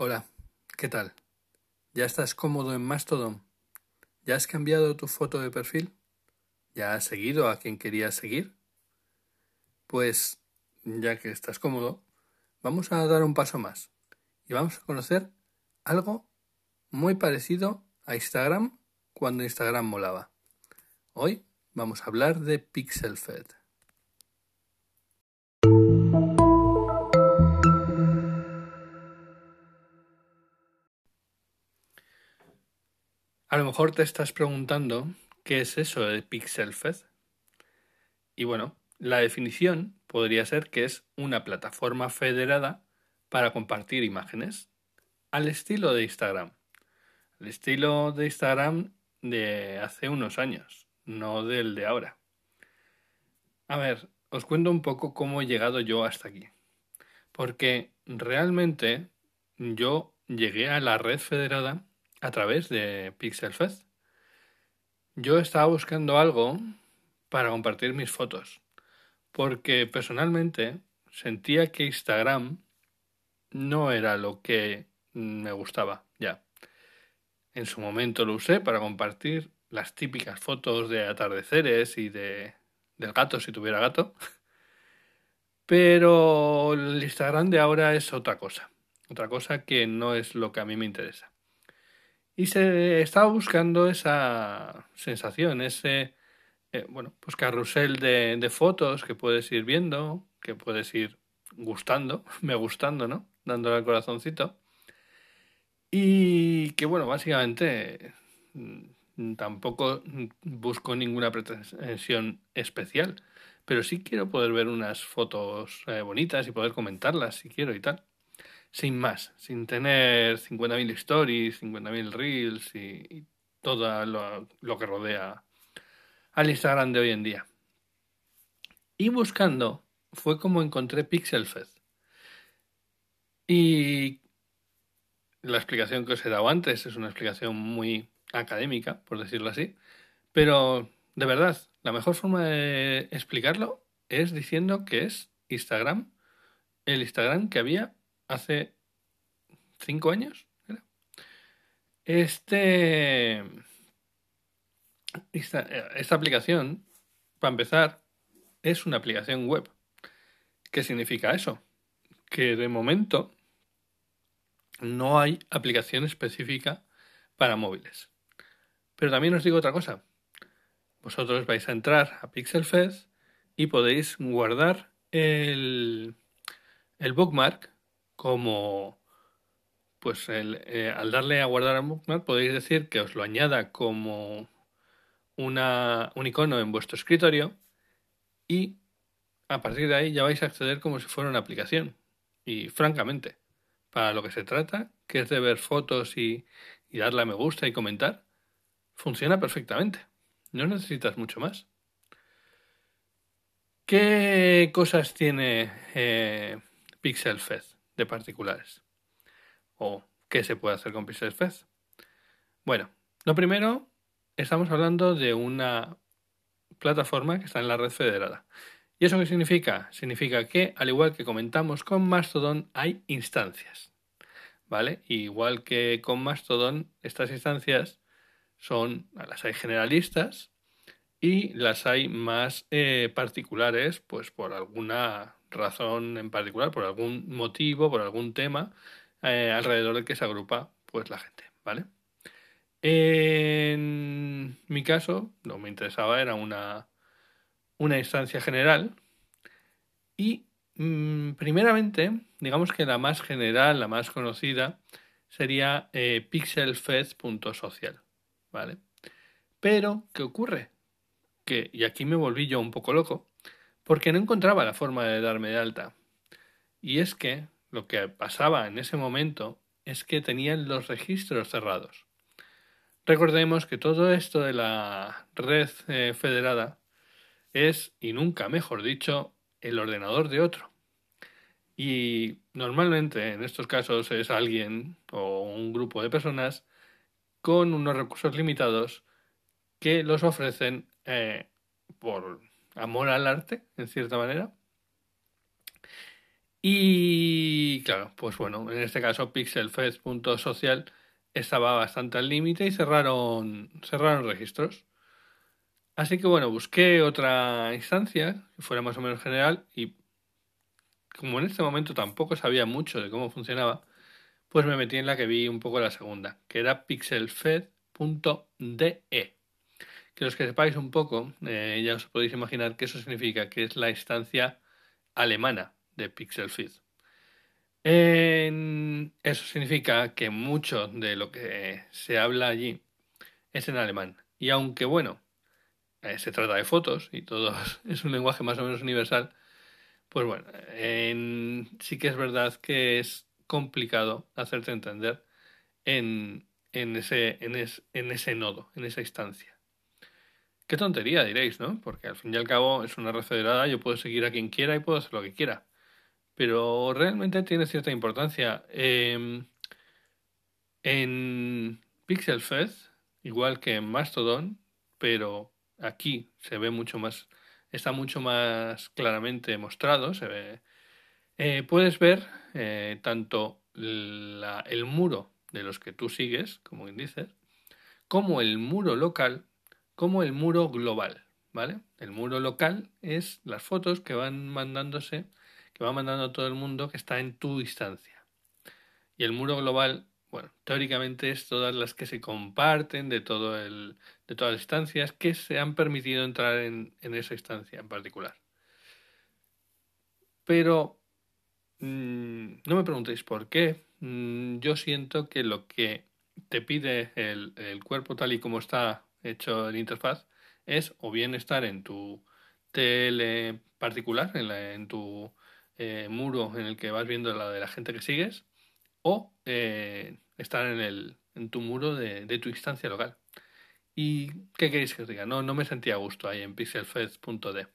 Hola, ¿qué tal? ¿Ya estás cómodo en Mastodon? ¿Ya has cambiado tu foto de perfil? ¿Ya has seguido a quien querías seguir? Pues, ya que estás cómodo, vamos a dar un paso más y vamos a conocer algo muy parecido a Instagram cuando Instagram molaba. Hoy vamos a hablar de PixelFed. A lo mejor te estás preguntando qué es eso de PixelFed. Y bueno, la definición podría ser que es una plataforma federada para compartir imágenes al estilo de Instagram. El estilo de Instagram de hace unos años, no del de ahora. A ver, os cuento un poco cómo he llegado yo hasta aquí. Porque realmente yo llegué a la red federada a través de PixelFed. Yo estaba buscando algo para compartir mis fotos, porque personalmente sentía que Instagram no era lo que me gustaba ya. En su momento lo usé para compartir las típicas fotos de atardeceres y de del gato si tuviera gato. Pero el Instagram de ahora es otra cosa. Otra cosa que no es lo que a mí me interesa. Y se estaba buscando esa sensación, ese, eh, bueno, pues carrusel de, fotos que puedes ir viendo, que puedes ir gustando, me gustando, ¿no? Dándole al corazoncito. Y que, bueno, básicamente mm, tampoco busco ninguna pretensión especial, pero sí quiero poder ver unas fotos eh, bonitas y poder comentarlas si quiero y tal sin más, sin tener 50.000 stories, 50.000 reels y, y todo lo, lo, que rodea al Instagram de hoy en día. Y buscando fue como encontré PixelFed. Y la explicación que os he dado antes es una explicación muy académica, por decirlo así, pero de verdad, la mejor forma de explicarlo es diciendo que es Instagram, el Instagram que había hace cinco años. Este, esta, aplicación, para empezar, es una aplicación web. ¿Qué significa eso? Que de momento no hay aplicación específica para móviles. Pero también os digo otra cosa. Vosotros vais a entrar a PixelFed y podéis guardar el, el bookmark como pues eh, al darle a guardar a bookmark podéis decir que os lo añada como una, un icono en vuestro escritorio y a partir de ahí ya vais a acceder como si fuera una aplicación. Y francamente, para lo que se trata, que es de ver fotos y, y darle a me gusta y comentar, funciona perfectamente. No necesitas mucho más. ¿Qué cosas tiene eh, PixelFed? De particulares. ¿O qué se puede hacer con PixelFed? Bueno, lo primero, estamos hablando de una plataforma que está en la red federada. ¿Y eso qué significa? Significa que, al igual que comentamos con Mastodon, hay instancias. ¿Vale? Igual que con Mastodon, estas instancias son, las hay generalistas y las hay más eh, particulares, pues por alguna razón en particular, por algún motivo, por algún tema eh, alrededor del que se agrupa pues la gente, ¿vale? En mi caso, lo que me interesaba era una, una instancia general y mmm, primeramente, digamos que la más general, la más conocida, sería eh, pixelfed.social, ¿vale? Pero, ¿qué ocurre? Que, y aquí me volví yo un poco loco, porque no encontraba la forma de darme de alta. Y es que lo que pasaba en ese momento es que tenían los registros cerrados. Recordemos que todo esto de la red eh, federada es, y nunca mejor dicho, el ordenador de otro. Y normalmente en estos casos es alguien o un grupo de personas con unos recursos limitados que los ofrecen eh, por amor al arte, en cierta manera. Y claro, pues bueno, en este caso pixelfest.social estaba bastante al límite y cerraron, cerraron registros. Así que bueno, busqué otra instancia que fuera más o menos general y como en este momento tampoco sabía mucho de cómo funcionaba, pues me metí en la que vi un poco la segunda, que era pixelfed.de. Que los que sepáis un poco, eh, ya os podéis imaginar que eso significa que es la instancia alemana de Pixelfed. eso significa que mucho de lo que se habla allí es en alemán. Y aunque bueno, eh, se trata de fotos y todo es un lenguaje más o menos universal, pues bueno, sí que es verdad que es complicado hacerte entender en, ese, en, en ese nodo, en esa instancia. Qué tontería, diréis, ¿no? Porque al fin y al cabo es una red federada, yo puedo seguir a quien quiera y puedo hacer lo que quiera. Pero realmente tiene cierta importancia. Em, en Pixel igual que en Mastodon, pero aquí se ve mucho más, está mucho más claramente mostrado, se ve, eh, puedes ver eh, tanto el muro de los que tú sigues, como dices, como el muro local como el muro global, ¿vale? El muro local es las fotos que van mandándose, que va mandando todo el mundo que está en tu instancia. Y el muro global, bueno, teóricamente es todas las que se comparten de, todo el, de todas las instancias que se han permitido entrar en, esa instancia en particular. Pero mm, no me preguntéis por qué. Mm, yo siento que lo que te pide el, el cuerpo tal y como está hecho el interfaz es o bien estar en tu tele particular, en, tu eh, muro en el que vas viendo la de la gente que sigues, o eh, estar en, el, en tu muro de, tu instancia local. ¿Y qué queréis que os diga? No, no me sentía a gusto ahí en pixelfed.d.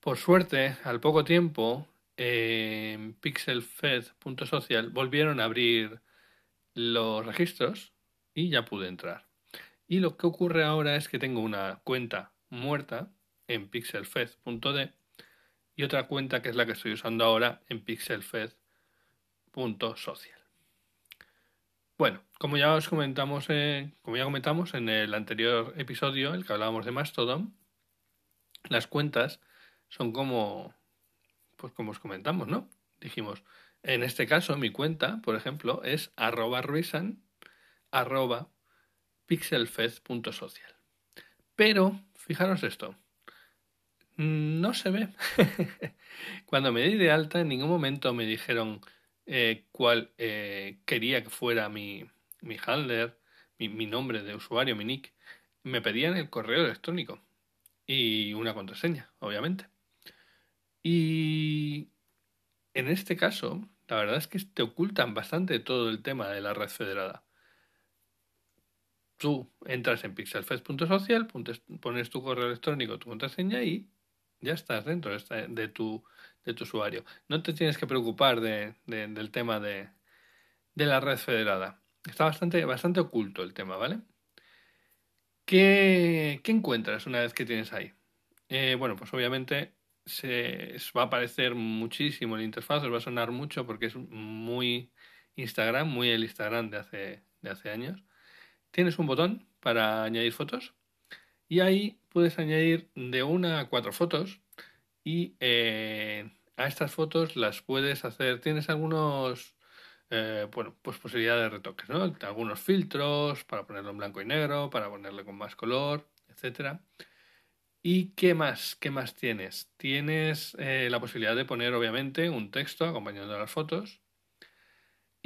Por suerte, al poco tiempo, en pixelfed.social volvieron a abrir los registros y ya pude entrar. Y lo que ocurre ahora es que tengo una cuenta muerta en pixelfed.d y otra cuenta que es la que estoy usando ahora en pixelfed.social. Bueno, como ya os comentamos, como ya comentamos en el anterior episodio, el que hablábamos de Mastodon, las cuentas son como, pues como os comentamos, ¿no? Dijimos, en este caso mi cuenta, por ejemplo, es arroba ruisan, arroba pixelfed.social. Pero, fijaros esto, no se ve. Cuando me di de alta, en ningún momento me dijeron eh, cuál eh, quería que fuera mi, mi handler, mi, mi, nombre de usuario, mi nick. Me pedían el correo electrónico y una contraseña, obviamente. Y en este caso, la verdad es que te ocultan bastante todo el tema de la red federada tú entras en pixelfest.social, pones tu correo electrónico, tu contraseña y ya estás dentro de tu, de tu usuario. No te tienes que preocupar de, del tema de, la red federada. Está bastante, bastante oculto el tema, ¿vale? ¿Qué, encuentras una vez que tienes ahí? Eh, bueno, pues obviamente se, va a aparecer muchísimo el interfaz, os va a sonar mucho porque es muy Instagram, muy el Instagram de hace, de hace años tienes un botón para añadir fotos y ahí puedes añadir de una a cuatro fotos y eh, a estas fotos las puedes hacer, tienes algunos, eh, bueno, pues posibilidades de retoques, ¿no? Algunos filtros para ponerlo en blanco y negro, para ponerle con más color, etcétera. ¿Y qué más? ¿Qué más tienes? Tienes eh, la posibilidad de poner, obviamente, un texto acompañando las fotos.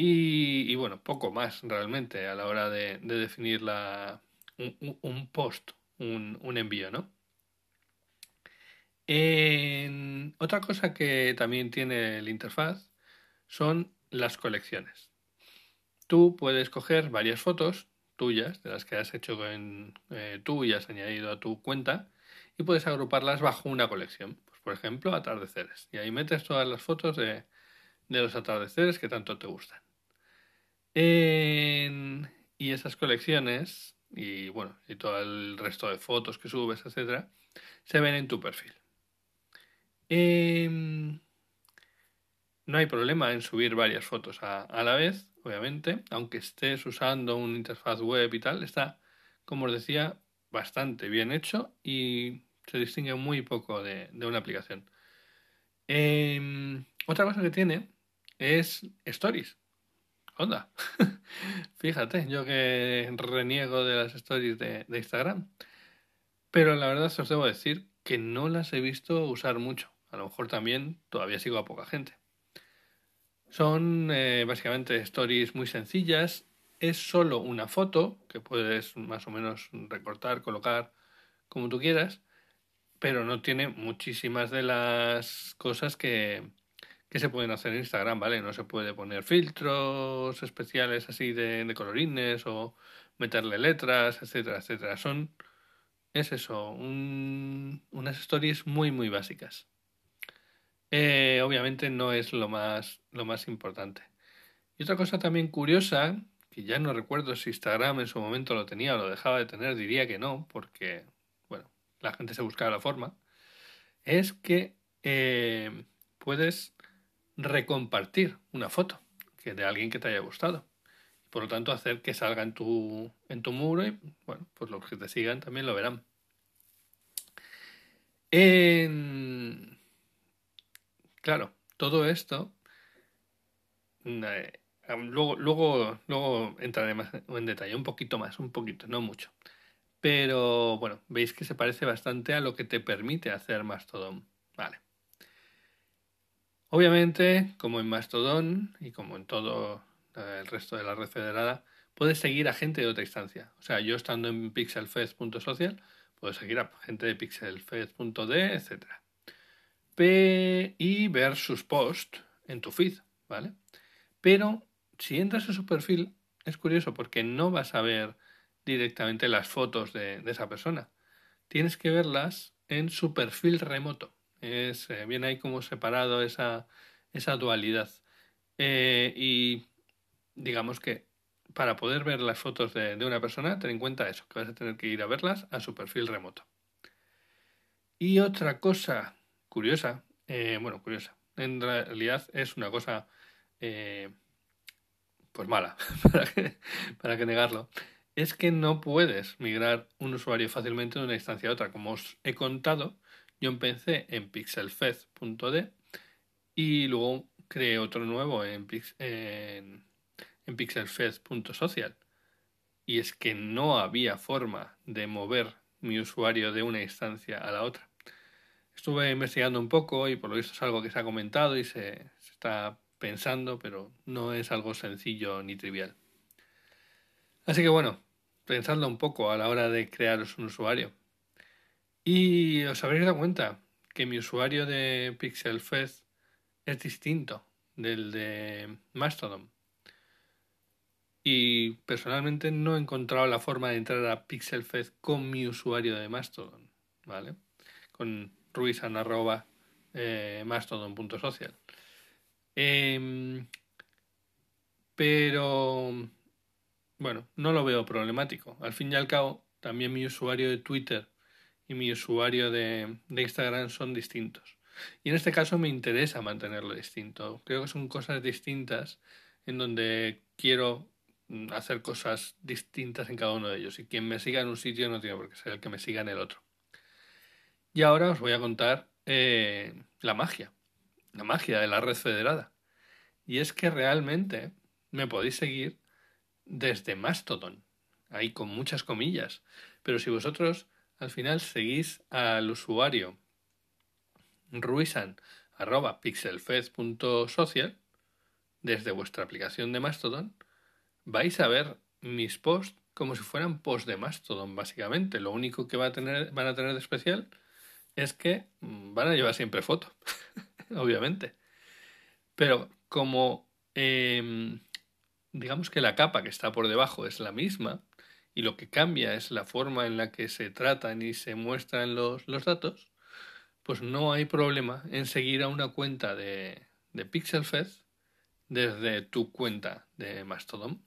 Y, bueno, poco más realmente a la hora de, definir la, un, post, un, envío, ¿no? otra cosa que también tiene la interfaz son las colecciones. Tú puedes coger varias fotos tuyas, de las que has hecho eh, tú y has añadido a tu cuenta, y puedes agruparlas bajo una colección. Pues, por ejemplo, atardeceres. Y ahí metes todas las fotos de los atardeceres que tanto te gustan y esas colecciones, y bueno, y todo el resto de fotos que subes, etcétera, se ven en tu perfil. Em, No hay problema en subir varias fotos a, la vez, obviamente, aunque estés usando una interfaz web y tal, está, como os decía, bastante bien hecho y se distingue muy poco de, de una aplicación. Em, otra cosa que tiene es Stories. Onda. Fíjate, yo que reniego de las stories de, Instagram. Pero la verdad os debo decir que no las he visto usar mucho. A lo mejor también todavía sigo a poca gente. Son eh, básicamente stories muy sencillas. Es solo una foto que puedes más o menos recortar, colocar como tú quieras pero no tiene muchísimas de las cosas que, que se pueden hacer en Instagram, ¿vale? No se puede poner filtros especiales así de, de colorines o meterle letras, etcétera, etcétera. Son, es eso, un, unas stories muy, muy básicas. Eh, obviamente no es lo más, lo más importante. Y otra cosa también curiosa, que ya no recuerdo si Instagram en su momento lo tenía o lo dejaba de tener, diría que no, porque la gente se busca la forma, es que eh, puedes recompartir una foto que de alguien que te haya gustado. Por lo tanto, hacer que salga en tu, en tu muro y, bueno, pues los que te sigan también lo verán. Claro, todo esto... Eh, luego, luego, luego entraré más en detalle, un poquito más, un poquito, no mucho. Pero bueno, veis que se parece bastante a lo que te permite hacer Mastodon. Vale. Obviamente, como en Mastodon y como en todo el resto de la red federada, puedes seguir a gente de otra instancia. O sea, yo estando en pixelfest.social, puedo seguir a gente de pixelfest.d, etc. y ver sus posts en tu feed, ¿vale? Pero si entras en su perfil, es curioso porque no vas a ver directamente las fotos de, esa persona. Tienes que verlas en su perfil remoto. Es, eh, viene ahí como separado esa, esa dualidad. Eh, y digamos que para poder ver las fotos de, una persona, ten en cuenta eso, que vas a tener que ir a verlas a su perfil remoto. Y otra cosa curiosa, eh, bueno, curiosa, en realidad es una cosa pues mala, para para que negarlo, es que no puedes migrar un usuario fácilmente de una instancia a otra. Como os he contado, yo empecé en pixelfed.d y luego creé otro nuevo en, pixelfed.social. Y es que no había forma de mover mi usuario de una instancia a la otra. Estuve investigando un poco y por lo visto es algo que se ha comentado y se, se está pensando, pero no es algo sencillo ni trivial. Así que bueno, pensadlo un poco a la hora de crearos un usuario. Y os habréis dado cuenta que mi usuario de PixelFest es distinto del de Mastodon. Y personalmente no he encontrado la forma de entrar a PixelFest con mi usuario de Mastodon, ¿vale? Con arroba eh, mastodon.social. Em, pero bueno, no lo veo problemático. Al fin y al cabo, también mi usuario de Twitter y mi usuario de, Instagram son distintos. Y en este caso me interesa mantenerlo distinto. Creo que son cosas distintas en donde quiero mm, hacer cosas distintas en cada uno de ellos. Y quien me siga en un sitio no tiene por qué ser el que me siga en el otro. Y ahora os voy a contar eh, la magia. La magia de la red federada. Y es que realmente me podéis seguir desde Mastodon, ahí con muchas comillas. Pero si vosotros al final seguís al usuario ruisan desde vuestra aplicación de Mastodon, vais a ver mis posts como si fueran posts de Mastodon, básicamente. Lo único que van a tener de especial es que mm, van a llevar siempre foto, obviamente. Pero como em, digamos que la capa que está por debajo es la misma y lo que cambia es la forma en la que se tratan y se muestran los, los datos, pues no hay problema en seguir a una cuenta de, de PixelFest desde tu cuenta de Mastodon.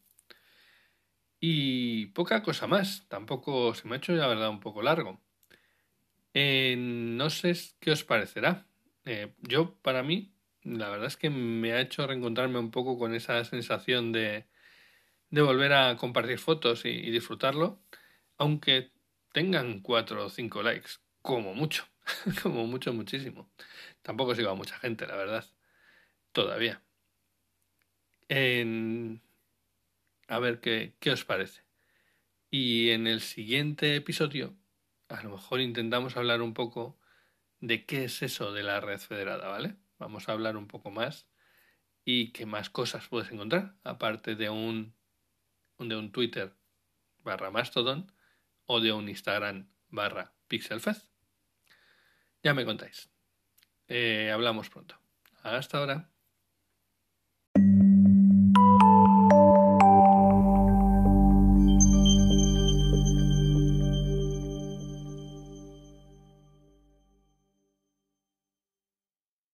Y poca cosa más, tampoco se me ha hecho la verdad un poco largo. Eh, no sé qué os parecerá. Eh, yo, para mí, la verdad es que me ha hecho reencontrarme un poco con esa sensación de, de volver a compartir fotos y, disfrutarlo, aunque tengan cuatro o cinco likes, como mucho, como mucho, muchísimo. Tampoco sigo a mucha gente, la verdad, todavía. A ver qué, qué os parece. Y en el siguiente episodio, a lo mejor intentamos hablar un poco de qué es eso de la red federada, ¿vale? Vamos a hablar un poco más y qué más cosas puedes encontrar, aparte de un, de un Twitter barra Mastodon o de un Instagram barra PixelFest. Ya me contáis. Eh, hablamos pronto. Hasta ahora.